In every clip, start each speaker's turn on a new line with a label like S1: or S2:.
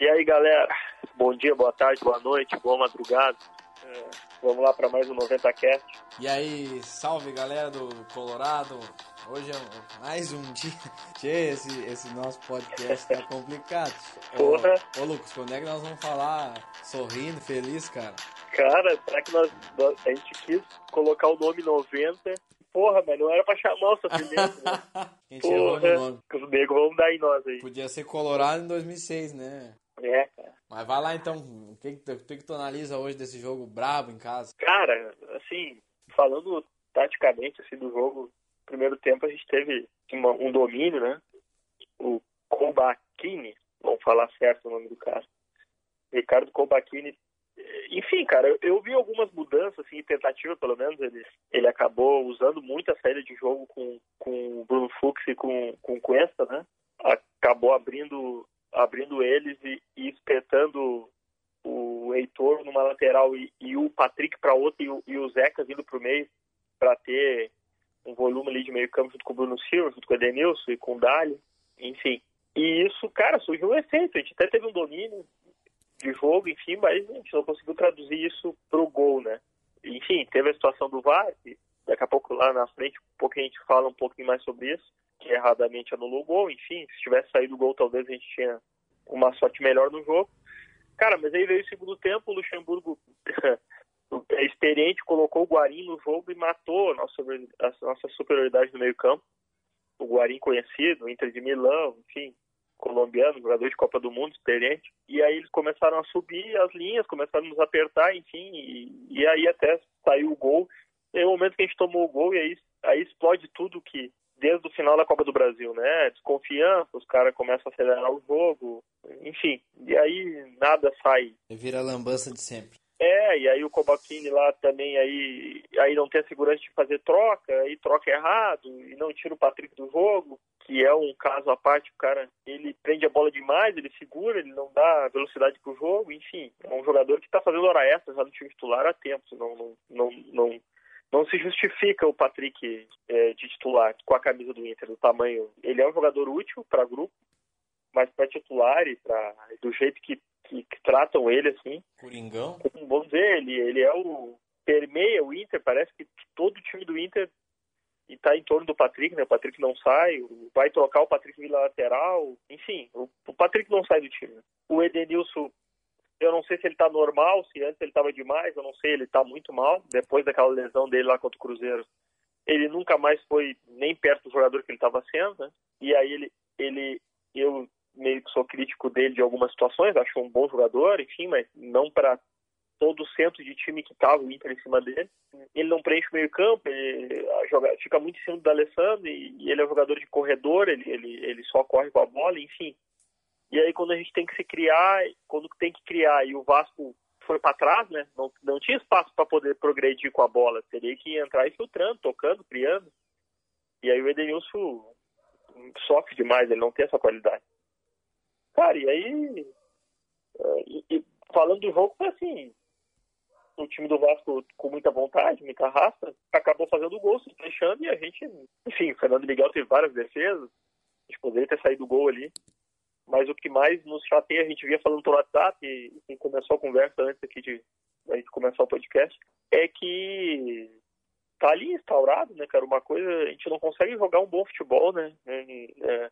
S1: E aí, galera? Bom dia, boa tarde, boa noite, boa madrugada. É, vamos lá para mais um 90 Cast.
S2: E aí, salve galera do Colorado. Hoje é mais um dia. Tchê, esse, esse nosso podcast tá complicado.
S1: Porra.
S2: Ô, ô, Lucas, quando é que nós vamos falar sorrindo, feliz, cara?
S1: Cara, será que nós, nós- a gente quis colocar o nome 90? Porra, mas não era pra chamar o sofrimento, né?
S2: Quem tirou no nome?
S1: os negros vão dar em nós aí.
S2: Podia ser Colorado em 2006, né?
S1: É, cara.
S2: Mas vai lá então, o que, que, que tu analisa hoje desse jogo brabo em casa?
S1: Cara, assim, falando taticamente assim, do jogo, primeiro tempo a gente teve uma- um domínio, né? O Kobachini, vamos falar certo o nome do cara. Ricardo Kobachini. Enfim, cara, eu, eu vi algumas mudanças, assim, tentativa pelo menos. Ele, ele acabou usando muito a saída de jogo com, com o Bruno Fux e com, com o Cuesta, né? Acabou abrindo, abrindo eles e, e espetando o Heitor numa lateral e, e o Patrick para outra e o, e o Zeca vindo para o meio para ter um volume ali de meio campo junto com o Bruno Silva, junto com o Edenilson e com o Dali, enfim. E isso, cara, surgiu um efeito. A gente até teve um domínio de jogo, enfim, mas a gente não conseguiu traduzir isso pro gol, né? Enfim, teve a situação do VAR, que daqui a pouco lá na frente, um pouquinho a gente fala um pouquinho mais sobre isso, que erradamente anulou o gol, enfim, se tivesse saído o gol, talvez a gente tinha uma sorte melhor no jogo. Cara, mas aí veio o segundo tempo, o Luxemburgo é experiente, colocou o Guarim no jogo e matou a nossa, a nossa superioridade no meio campo. O Guarim conhecido, Inter de Milão, enfim, colombiano, jogador de Copa do Mundo, experiente. E aí eles começaram a subir as linhas, começaram a nos apertar, enfim, e, e aí até saiu o gol. Aí o momento que a gente tomou o gol, e aí, aí explode tudo que, desde o final da Copa do Brasil, né? Desconfiança, os caras começam a acelerar o jogo, enfim. E aí nada sai
S2: Vira a lambança de sempre.
S1: é, e aí o Kobachini lá também aí, aí não tem a segurança de fazer troca, aí troca errado, e não tira o Patrick do jogo, que é um caso à parte, o cara, ele prende a bola demais, ele segura, ele não dá velocidade pro jogo, enfim, é um jogador que tá fazendo hora extra já no time titular há tempo, não, não, não, não, não se justifica o Patrick é, de titular com a camisa do Inter, do tamanho, ele é um jogador útil para grupo, mas para titular e pra, do jeito que, que, que tratam ele, assim,
S2: Coringão?
S1: vamos dizer, ele, ele é o permeia o Inter, parece que todo o time do Inter está em torno do Patrick, né? O Patrick não sai, vai trocar o Patrick vira lateral, enfim, o, Patrick não sai do time. O Edenilson, eu não sei se ele está normal, se antes ele estava demais, eu não sei, ele está muito mal, depois daquela lesão dele lá contra o Cruzeiro. Ele nunca mais foi nem perto do jogador que ele estava sendo, né? E aí ele, ele, eu meio que sou crítico dele de algumas situações, acho um bom jogador, enfim, mas não para todo o centro de time que estava o Inter em cima dele. Ele não preenche o meio campo, ele joga, fica muito em cima do Alessandro e, e ele é um jogador de corredor, ele, ele, ele só corre com a bola, enfim. E aí quando a gente tem que se criar, quando tem que criar e o Vasco foi para trás, né? Não, não tinha espaço para poder progredir com a bola, teria que entrar infiltrando, tocando, criando. E aí o Edenilson sofre demais, ele não tem essa qualidade. Cara, e aí eh, e- e falando do jogo, foi assim, o time do Vasco com muita vontade, muita raça, acabou fazendo o gol, se fechando, e a gente, enfim, o Fernando Miguel teve várias defesas, a gente poderia ter saído do gol ali, mas o que mais nos chateia, a gente via falando pelo WhatsApp, e, e começou a conversa antes aqui de a gente começar o podcast, é que tá ali instaurado, né, cara, uma coisa, a gente não consegue jogar um bom futebol, né, é, é,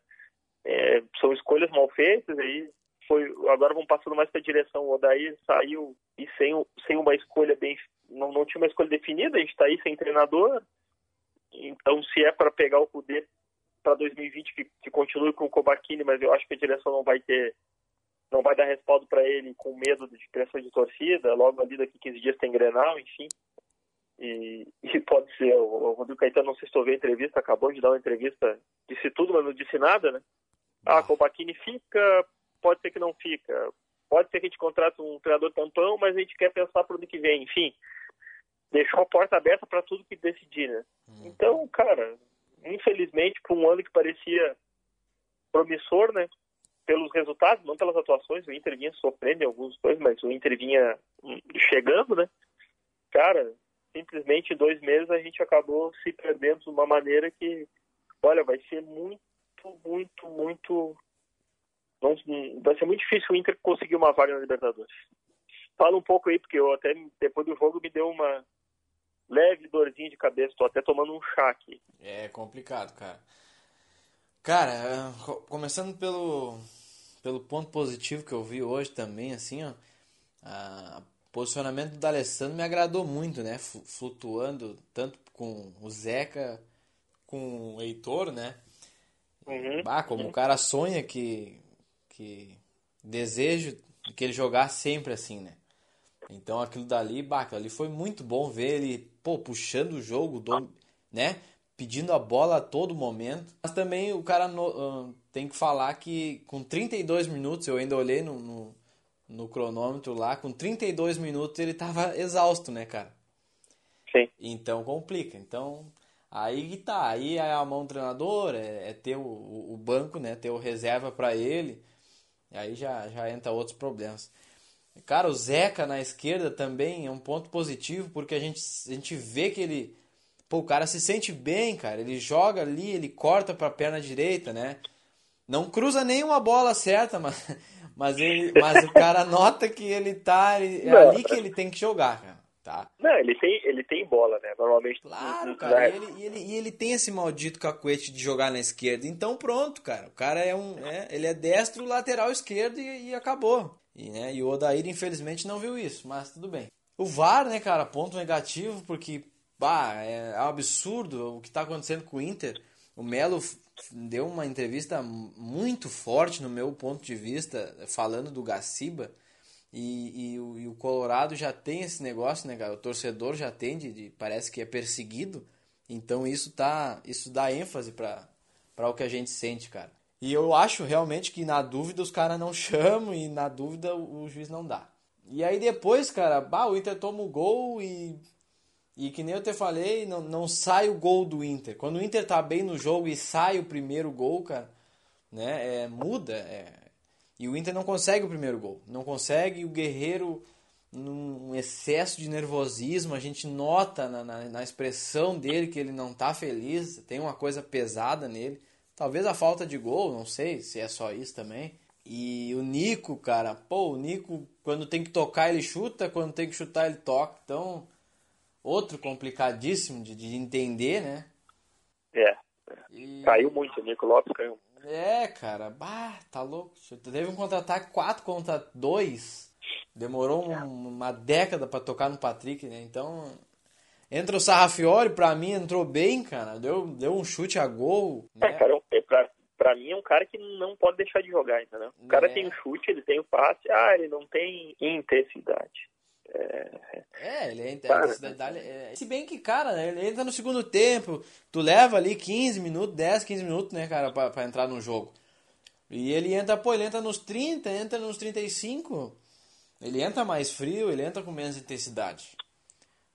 S1: é, são escolhas mal feitas, aí foi agora vamos passando mais para direção. O Odair saiu e sem, sem uma escolha bem. Não, não tinha uma escolha definida, a gente está aí sem treinador. Então, se é para pegar o poder para 2020, que, que continue com o Kobachini, mas eu acho que a direção não vai ter. Não vai dar respaldo para ele com medo de pressão de torcida. Logo ali daqui 15 dias tem Grenal, enfim. E, e pode ser. O, o Rodrigo Caetano, não sei se ouviu a entrevista, acabou de dar uma entrevista, disse tudo, mas não disse nada, né? Ah, Kobachini fica, pode ser que não fica. Pode ser que a gente contrate um treinador tampão, mas a gente quer pensar para o ano que vem. Enfim, deixou a porta aberta para tudo que decidir, né? Então, cara, infelizmente, para um ano que parecia promissor, né? Pelos resultados, não pelas atuações, o Inter vinha sofrendo em alguns coisas, mas o Inter vinha hum, chegando, né? Cara, simplesmente em dois meses a gente acabou se perdendo de uma maneira que, olha, vai ser muito, muito, muito. Vai ser muito difícil o Inter conseguir uma vaga na Libertadores. Fala um pouco aí, porque eu até depois do jogo me deu uma leve dorzinha de cabeça, tô até tomando um chá aqui.
S2: É complicado, cara. Cara, começando pelo, pelo ponto positivo que eu vi hoje também, assim, ó, o posicionamento do D'Alessandro me agradou muito, né? Flutuando tanto com o Zeca, com o Heitor, né?
S1: Uhum.
S2: Ah, como o cara sonha que, que desejo que ele jogasse sempre assim, né? Então aquilo dali, bah, aquilo ali foi muito bom ver ele, pô, puxando o jogo, do, né? Pedindo a bola a todo momento. Mas também o cara no, uh, tem que falar que com 32 minutos, eu ainda olhei no, no, no, cronômetro lá, com 32 minutos ele tava exausto, né, cara?
S1: Sim.
S2: Então complica. Então, aí que tá. Aí é a mão do treinador, é, é ter o, o, banco, né? Ter o reserva para ele. Aí já, já entra outros problemas. Cara, o Zeca na esquerda também é um ponto positivo, porque a gente, a gente vê que ele. Pô, o cara se sente bem, cara. Ele joga ali, ele corta pra perna direita, né? Não cruza nenhuma bola certa, mas, mas, ele, mas o cara nota que ele tá. É Não, ali que ele tem que jogar, cara. Tá?
S1: Não, ele tem, ele tem bola, né? Normalmente.
S2: Claro, cara. E ele, e, ele, e ele tem esse maldito cacuete de jogar na esquerda. Então pronto, cara. O cara é um. É, ele é destro, lateral esquerdo e, e acabou. E, né, e o Odair, infelizmente, não viu isso, mas tudo bem. O VAR, né, cara, ponto negativo, porque bah, é, é um absurdo o que está acontecendo com o Inter. O Melo deu uma entrevista muito forte, no meu ponto de vista, falando do Gaciba. E, e, o, e o Colorado já tem esse negócio, né, cara? O torcedor já tem, de, de parece que é perseguido. Então isso tá, isso dá ênfase para o que a gente sente, cara. E eu acho realmente que na dúvida os caras não chamam e na dúvida o juiz não dá. E aí depois, cara, bah, o Inter toma o gol e. E que nem eu te falei, não, não sai o gol do Inter. Quando o Inter tá bem no jogo e sai o primeiro gol, cara, né? É, muda. É, e o Inter não consegue o primeiro gol. Não consegue, o Guerreiro, num excesso de nervosismo, a gente nota na, na, na expressão dele que ele não tá feliz, tem uma coisa pesada nele. Talvez a falta de gol, não sei se é só isso também. E o Nico, cara, pô, o Nico, quando tem que tocar, ele chuta, quando tem que chutar, ele toca. Então, outro complicadíssimo de, de entender, né?
S1: É. E... Caiu muito, o Nico Lopes caiu.
S2: É, cara, bah, tá louco. Teve um contra-ataque 4 contra 2. Demorou um, uma década para tocar no Patrick, né? Então, Entra o Sarrafiori, pra mim entrou bem, cara. Deu, deu um chute a gol.
S1: É, né? É, cara, é pra, pra mim é um cara que não pode deixar de jogar, entendeu? O cara é. tem um chute, ele tem o um passe, ah, ele não tem intensidade.
S2: É, é ele é intensidade. É, se bem que, cara, né, ele entra no segundo tempo, tu leva ali 15 minutos, 10, 15 minutos, né, cara, pra, pra entrar no jogo. E ele entra, pô, ele entra nos 30, entra nos 35. Ele entra mais frio, ele entra com menos intensidade.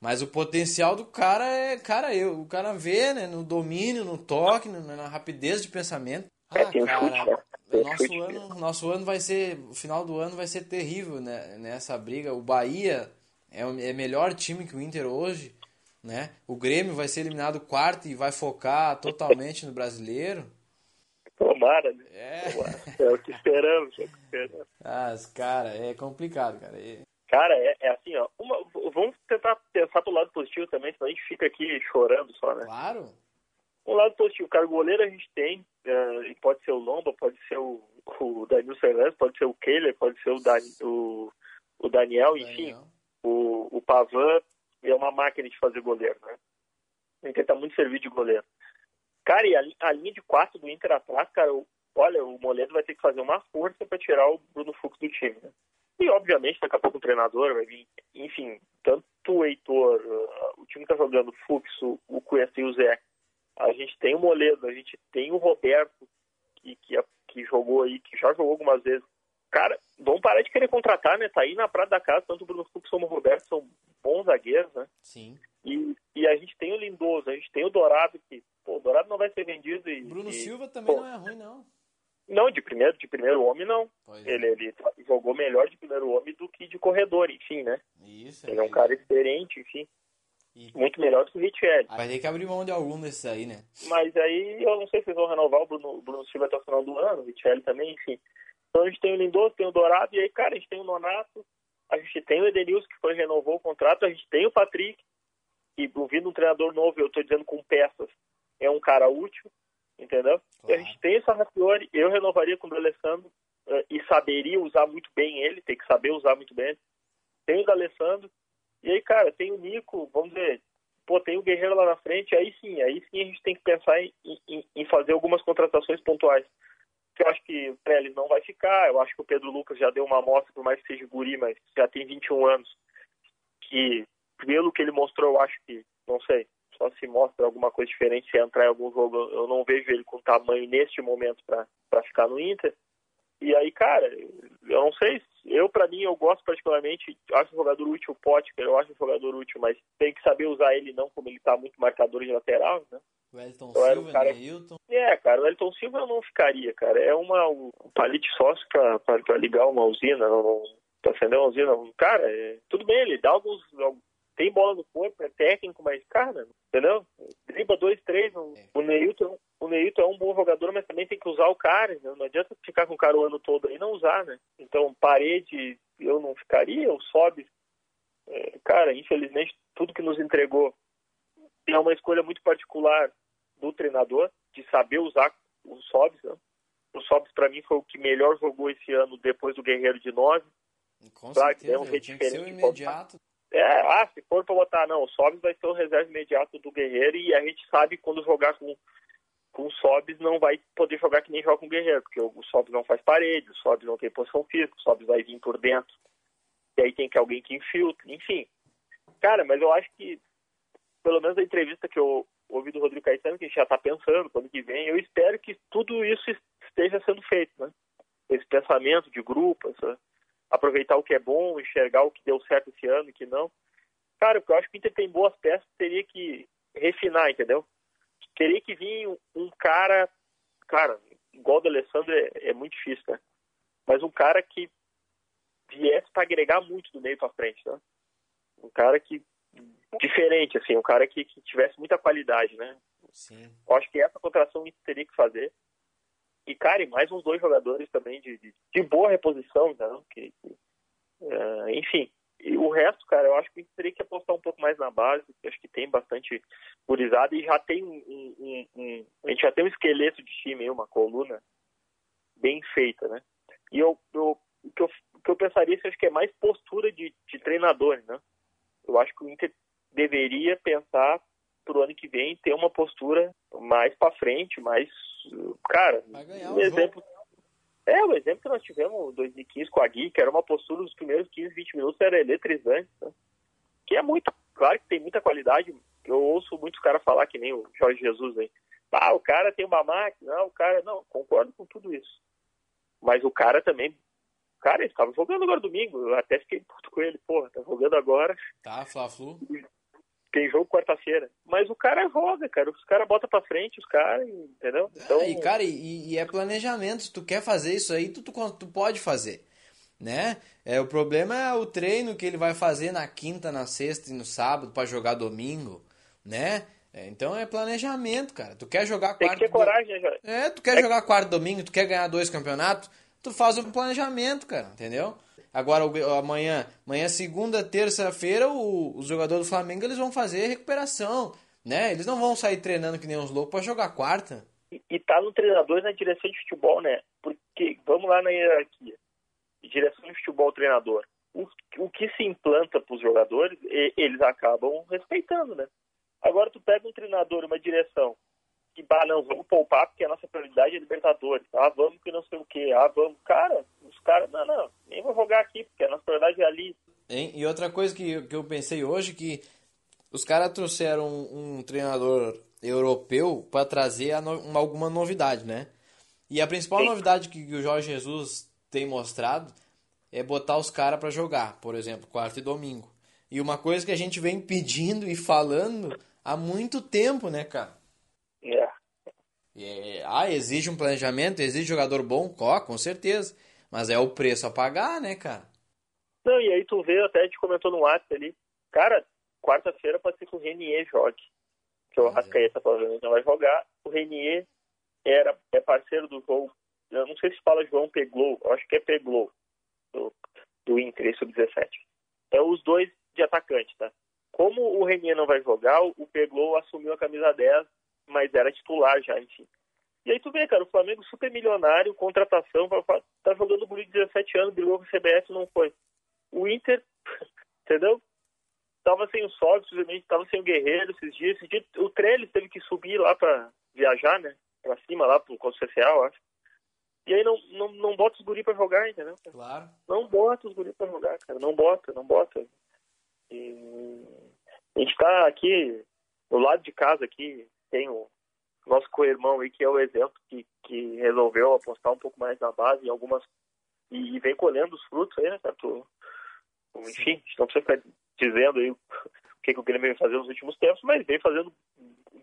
S2: Mas o potencial do cara é, cara, eu, o cara vê, né, no domínio, no toque, na rapidez de pensamento.
S1: É, ah, cara,
S2: né? nosso ano, nosso ano vai ser, o final do ano vai ser terrível, né, nessa briga. O Bahia é o é melhor time que o Inter hoje, né? O Grêmio vai ser eliminado quarto e vai focar totalmente no brasileiro.
S1: Tomara, né?
S2: É.
S1: É o que esperamos, é o que esperamos.
S2: Ah, cara, é complicado, cara.
S1: Cara, é, é assim, ó. Uma, vamos tentar pensar pro lado positivo também, senão a gente fica aqui chorando só, né?
S2: Claro.
S1: Um lado positivo, cara, goleiro a gente tem, uh, e pode ser o Lomba, pode ser o, o Danilo Fernandes, pode ser o Kehler, pode ser o, Dan, o, o Daniel, enfim. Daniel. O, o Pavan é uma máquina de fazer goleiro, né? Inter tá muito servido de goleiro. Cara, e a, a linha de quatro do Inter atrás, cara, olha, o Moledo vai ter que fazer uma força para tirar o Bruno Fux do time, né? E, obviamente, daqui a pouco o treinador vai vir. Enfim, tanto o Heitor, uh, o time que está jogando, o Fuxo, o Cuesta e o Zé. A gente tem o Moledo, a gente tem o Roberto, que, que, que jogou aí, que já jogou algumas vezes. Cara, vamos parar de querer contratar, né? Tá aí na Prata da Casa, tanto o Bruno Fux como o Roberto são bons zagueiros, né?
S2: Sim.
S1: E, e a gente tem o Lindoso, a gente tem o Dourado, que, pô, o Dourado não vai ser vendido. E,
S2: Bruno
S1: e,
S2: Silva também pô, não é ruim, não.
S1: Não, de primeiro, de primeiro homem não.
S2: É.
S1: Ele, ele jogou melhor de primeiro homem do que de corredor, enfim, né?
S2: Isso.
S1: Ele é um cara experiente, enfim. E... Muito melhor do que o Richelli.
S2: Vai ter que abrir mão de algum desses aí, né?
S1: Mas aí eu não sei se eles vão renovar o Bruno, o Bruno Silva até o final do ano, o Richelli também, enfim. Então a gente tem o Lindoso, tem o Dourado, e aí, cara, a gente tem o Nonato, a gente tem o Edenilson, que foi renovou o contrato, a gente tem o Patrick, que vindo um treinador novo, eu estou dizendo com peças, é um cara útil, entendeu? Claro. E a gente tem essa Rafiori, eu renovaria com o D'Alessandro uh, e saberia usar muito bem ele, tem que saber usar muito bem. Tem o D'Alessandro, e aí, cara, tem o Nico, vamos ver, pô, tem o Guerreiro lá na frente, aí sim, aí sim a gente tem que pensar em, em, em fazer algumas contratações pontuais eu acho que o Trellis não vai ficar, eu acho que o Pedro Lucas já deu uma amostra, por mais que seja guri, mas já tem 21 anos, que pelo que ele mostrou, eu acho que, não sei, só se mostra alguma coisa diferente se entrar em algum jogo, eu não vejo ele com tamanho neste momento para ficar no Inter. E aí, cara, eu não sei, eu para mim, eu gosto particularmente, acho um jogador útil o Potker, eu acho um jogador útil, mas tem que saber usar ele não como ele tá muito marcador de lateral, né?
S2: O Elton eu Silva, um cara... Neilton.
S1: É, cara, o Elton Silva eu não ficaria, cara. É uma, um palite sócio pra ligar uma usina, não, não, pra acender uma usina. Cara, é, tudo bem, ele dá alguns. Tem bola no corpo, é técnico, mas, cara, entendeu? Driba dois, três. É. O Neilton, o Neilton é um bom jogador, mas também tem que usar o cara. Né? Não adianta ficar com o cara o ano todo e não usar, né? Então, parede, eu não ficaria, o sobe. É, cara, infelizmente, tudo que nos entregou é uma escolha muito particular do treinador, de saber usar o Sobs. Né? O Sobs, para mim, foi o que melhor jogou esse ano depois do Guerreiro de 9.
S2: Com claro, certeza, é um jeito diferente. imediato.
S1: É, ah, se for para botar, não, o Sobs vai ser o reserva imediato do Guerreiro e a gente sabe quando jogar com, com o Sobs não vai poder jogar que nem joga com o Guerreiro, porque o, Sobs não faz parede, o Sobs não tem posição física, o Sobs vai vir por dentro. E aí tem que alguém que infiltre, enfim. Cara, mas eu acho que, pelo menos a entrevista que eu, ouvi do Rodrigo Caetano, que a gente já está pensando quando que vem. Eu espero que tudo isso esteja sendo feito, né? Esse pensamento de grupo, essa, aproveitar o que é bom, enxergar o que deu certo esse ano e que não. Cara, porque eu acho que o Inter tem boas peças, teria que refinar, entendeu? Teria que vir um, cara, cara, igual do Alessandro é, é muito difícil, né? Mas um cara que viesse para agregar muito do meio para frente, né? Um cara que diferente, assim, um cara que, que tivesse muita qualidade, né?
S2: Sim.
S1: Eu acho que essa contratação a teria que fazer. E, cara, e mais uns dois jogadores também de, de, de boa reposição, né? Que, que uh, enfim, e o resto, cara, eu acho que a gente teria que apostar um pouco mais na base, acho que tem bastante gurizada e já tem um, um, um, a gente já tem um esqueleto de time, uma coluna bem feita, né? E eu, eu, o, que eu, o que eu pensaria, acho que é mais postura de, de treinador, né? Eu acho que o Inter deveria pensar para o ano que vem ter uma postura mais para frente, mais cara,
S2: um, um exemplo jogo.
S1: É, o exemplo que nós tivemos em 2015 com a Gui, que era uma postura dos primeiros 15, 20 minutos era eletrizante, né? que é muito, claro que tem muita qualidade. Eu ouço muitos caras falar que nem o Jorge Jesus aí. Ah, o cara tem uma máquina, não, o cara não, concordo com tudo isso. Mas o cara também Cara, ele estava jogando agora domingo. Eu até fiquei puto com ele. Porra, tá jogando agora.
S2: Tá, Fla-Flu.
S1: Tem jogo quarta-feira. Mas o cara joga, cara. Os caras botam pra frente, os caras, entendeu?
S2: É, então... E, cara, e, e, é planejamento. Se tu quer fazer isso aí, tu, tu, tu pode fazer. Né? É, o problema é o treino que ele vai fazer na quinta, na sexta e no sábado para jogar domingo, né? É, então é planejamento, cara. Tu quer jogar
S1: Tem quarto. Tem que ter coragem,
S2: né, É, tu quer é... jogar quarto domingo, tu quer ganhar dois campeonatos, tu faz um planejamento, cara, entendeu? Agora, amanhã, amanhã segunda, terça-feira, os jogadores do Flamengo eles vão fazer recuperação, né? Eles não vão sair treinando que nem uns loucos para jogar quarta.
S1: E, e tá no treinador na direção de futebol, né? Porque, vamos lá na hierarquia. Direção de futebol, treinador. O, o que se implanta para os jogadores, eles acabam respeitando, né? Agora tu pega um treinador, uma direção, que, bah, não, vamos poupar porque a nossa prioridade é Libertadores. Ah, vamos que não sei o quê. Ah, vamos. Cara, os caras, não, não, nem vou jogar aqui porque a nossa prioridade é ali.
S2: Hein? E outra coisa que, que eu pensei hoje, que os caras trouxeram um, um, treinador europeu para trazer no, uma, alguma novidade, né? E a principal Sim. novidade que, que o Jorge Jesus tem mostrado é botar os caras para jogar, por exemplo, quarta e domingo. E uma coisa que a gente vem pedindo e falando há muito tempo, né, cara?
S1: É.
S2: é. Ah, exige um planejamento, exige jogador bom, ó, com certeza. Mas é o preço a pagar, né, cara?
S1: Não, e aí tu vê, até gente comentou no WhatsApp ali, cara, quarta-feira pode ser que o Renier jogue. Que o é. Rascaeta provavelmente não vai jogar. O Renier era, é parceiro do jogo eu não sei se fala João Peglou, eu acho que é Peglou, do, do Inter, sub-17. É os dois de atacante, tá? Como o Renier não vai jogar, o Peglou assumiu a camisa 10, mas era titular já, enfim. E aí tu vê, cara, o Flamengo super milionário, contratação, tá jogando guri de 17 anos, brigou com o CBF não foi. O Inter, entendeu? Tava sem o Sócio, simplesmente tava sem o Guerreiro esses dias. Esse dia, o Trellis teve que subir lá para viajar, né? Pra cima, lá pro Conselho Social, acho. E aí não, não, não bota os guri pra jogar, entendeu?
S2: Claro.
S1: Não bota os guri pra jogar, cara. Não bota, não bota. E a gente tá aqui, do lado de casa aqui, tem o nosso co-irmão aí, que é o exemplo, que, que resolveu apostar um pouco mais na base em algumas. E, e vem colhendo os frutos aí, né? Tu, enfim, a gente não precisa ficar dizendo aí o que, que o Grêmio vem fazer nos últimos tempos, mas vem fazendo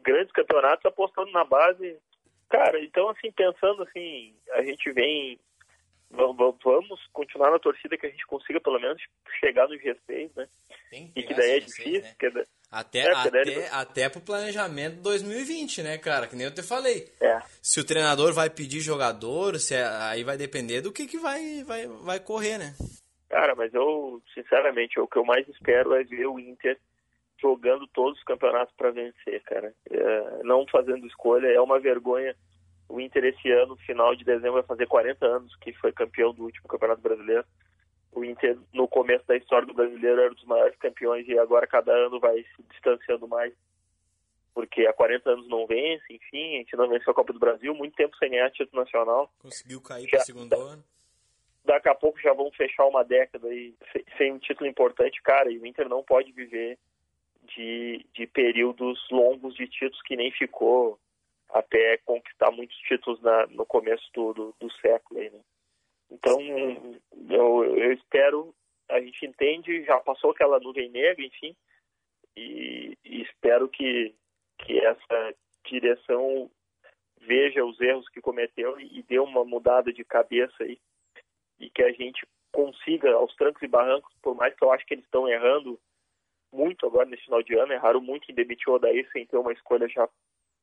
S1: grandes campeonatos apostando na base. Cara, então assim, pensando assim, a gente vem. Vamos continuar na torcida que a gente consiga pelo menos chegar no G6, né? e que daí é difícil. Né? Que,
S2: até, é, até, daí... até pro planejamento 2020, né, cara? Que nem eu te falei.
S1: É.
S2: Se o treinador vai pedir jogador, se é, aí vai depender do que, que vai, vai, vai correr, né?
S1: Cara, mas eu, sinceramente, o que eu mais espero é ver o Inter jogando todos os campeonatos para vencer, cara. É, não fazendo escolha, é uma vergonha. O Inter esse ano, final de dezembro, vai fazer 40 anos que foi campeão do último Campeonato Brasileiro. O Inter, no começo da história do brasileiro, era um dos maiores campeões e agora cada ano vai se distanciando mais. Porque há 40 anos não vence, enfim, a gente não venceu a Copa do Brasil, muito tempo sem ganhar título nacional.
S2: Conseguiu cair para o segundo ano
S1: daqui a pouco já vão fechar uma década aí sem um título importante, cara, e o Inter não pode viver de, de períodos longos de títulos que nem ficou até conquistar muitos títulos na, no começo do, do, do século. Aí, né? Então, eu, eu espero, a gente entende, já passou aquela nuvem negra, enfim, e, e espero que, que essa direção veja os erros que cometeu e dê uma mudada de cabeça aí e que a gente consiga, aos trancos e barrancos, por mais que eu acho que eles estão errando muito agora nesse final de ano, erraram muito em demitir o Odair sem ter uma escolha já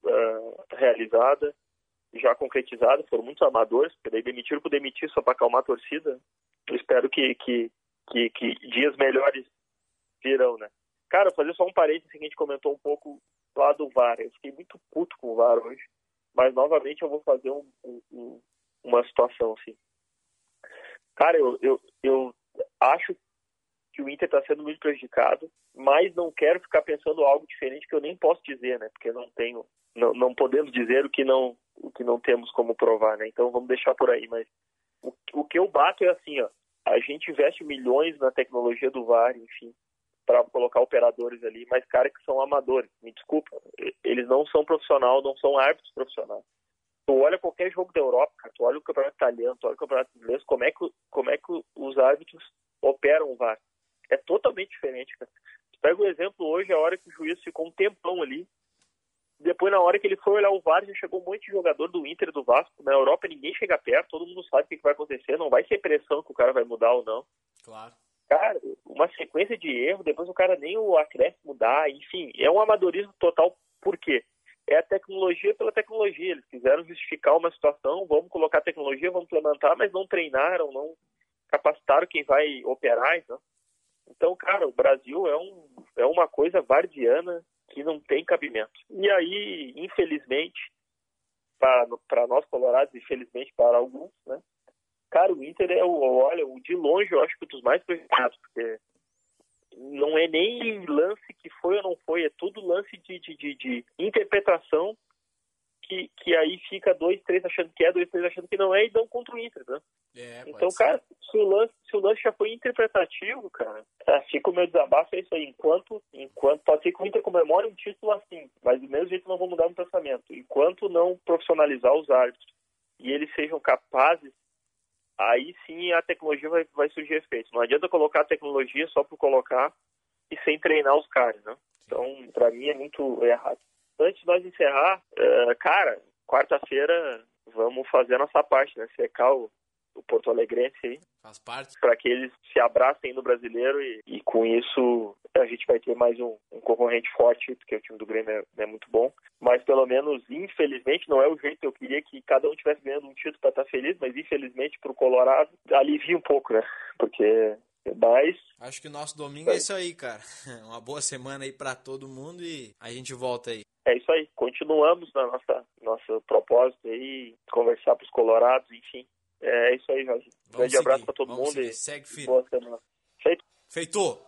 S1: uh, realizada, já concretizada, foram muitos amadores, porque daí demitiram por demitir só para acalmar a torcida. Eu espero que, que, que, que, dias melhores virão, né? Cara, fazer só um parênteses que a gente comentou um pouco lá do VAR. Eu fiquei muito puto com o VAR hoje, mas novamente eu vou fazer um, um, uma situação assim. Cara, eu, eu, eu acho que o Inter está sendo muito prejudicado, mas não quero ficar pensando algo diferente que eu nem posso dizer, né? Porque não tenho, não, não podemos dizer o que não, o que não temos como provar, né? Então vamos deixar por aí. Mas o, o que eu bato é assim, ó, a gente investe milhões na tecnologia do VAR, enfim, para colocar operadores ali, mas caras que são amadores, me desculpa, eles não são profissionais, não são árbitros profissionais tu olha qualquer jogo da Europa, cara, tu olha o campeonato italiano, tu olha o campeonato inglês, como é que, como é que os árbitros operam o VAR? É totalmente diferente, cara. Pega o exemplo hoje, a hora que o juiz ficou um tempão ali, depois na hora que ele foi olhar o VAR, já chegou um monte de jogador do Inter do Vasco. Na Europa ninguém chega perto, todo mundo sabe o que vai acontecer, não vai ser pressão que o cara vai mudar ou não.
S2: Claro.
S1: Cara, uma sequência de erros, depois o cara nem o acréscimo dá, enfim, é um amadorismo total. Por quê? é a tecnologia pela tecnologia. Eles quiseram justificar uma situação, vamos colocar tecnologia, vamos implementar, mas não treinaram, não capacitaram quem vai operar. Então, então cara, o Brasil é, um, é uma coisa vardiana que não tem cabimento. E aí, infelizmente, para nós colorados, infelizmente para alguns, né? Cara, o Inter é o, olha, o de longe eu acho que um dos mais prejudicados, porque não é nem lance que foi ou não foi, é tudo lance de, de, de, de interpretação que, que aí fica dois, três achando que é, dois, três achando que não é e dão contra o Inter, né?
S2: É,
S1: então, cara, se o, lance, se o lance já foi interpretativo, cara, tá, fica o meu desabafo é isso aí. Enquanto, enquanto pode ser que o Inter comemore um título assim, mas do mesmo jeito não vou mudar no pensamento. Enquanto não profissionalizar os árbitros e eles sejam capazes aí sim a tecnologia vai, vai surgir efeito. Não adianta colocar a tecnologia só por colocar e sem treinar os caras, né? Então, para mim é muito errado. Antes de nós encerrar, uh, cara, quarta-feira vamos fazer a nossa parte, né? Secar o, o Porto Alegrense aí.
S2: Faz parte.
S1: Para que eles se abracem no brasileiro e, e, com isso a gente vai ter mais um, um concorrente forte, porque o time do Grêmio é, é, muito bom. Mas pelo menos, infelizmente, não é o jeito que eu queria que cada um tivesse ganhando um título para estar feliz, mas infelizmente para o Colorado alivia um pouco, né? Porque mas.
S2: Acho que o nosso domingo é isso aí, cara. Uma boa semana aí para todo mundo e a gente volta aí.
S1: É isso aí. Continuamos na nossa nosso propósito aí, conversar para os colorados, enfim. É isso aí, Jorge. Grande abraço para todo mundo
S2: seguir. e Segue firme.
S1: boa semana. Feito?
S2: Feito.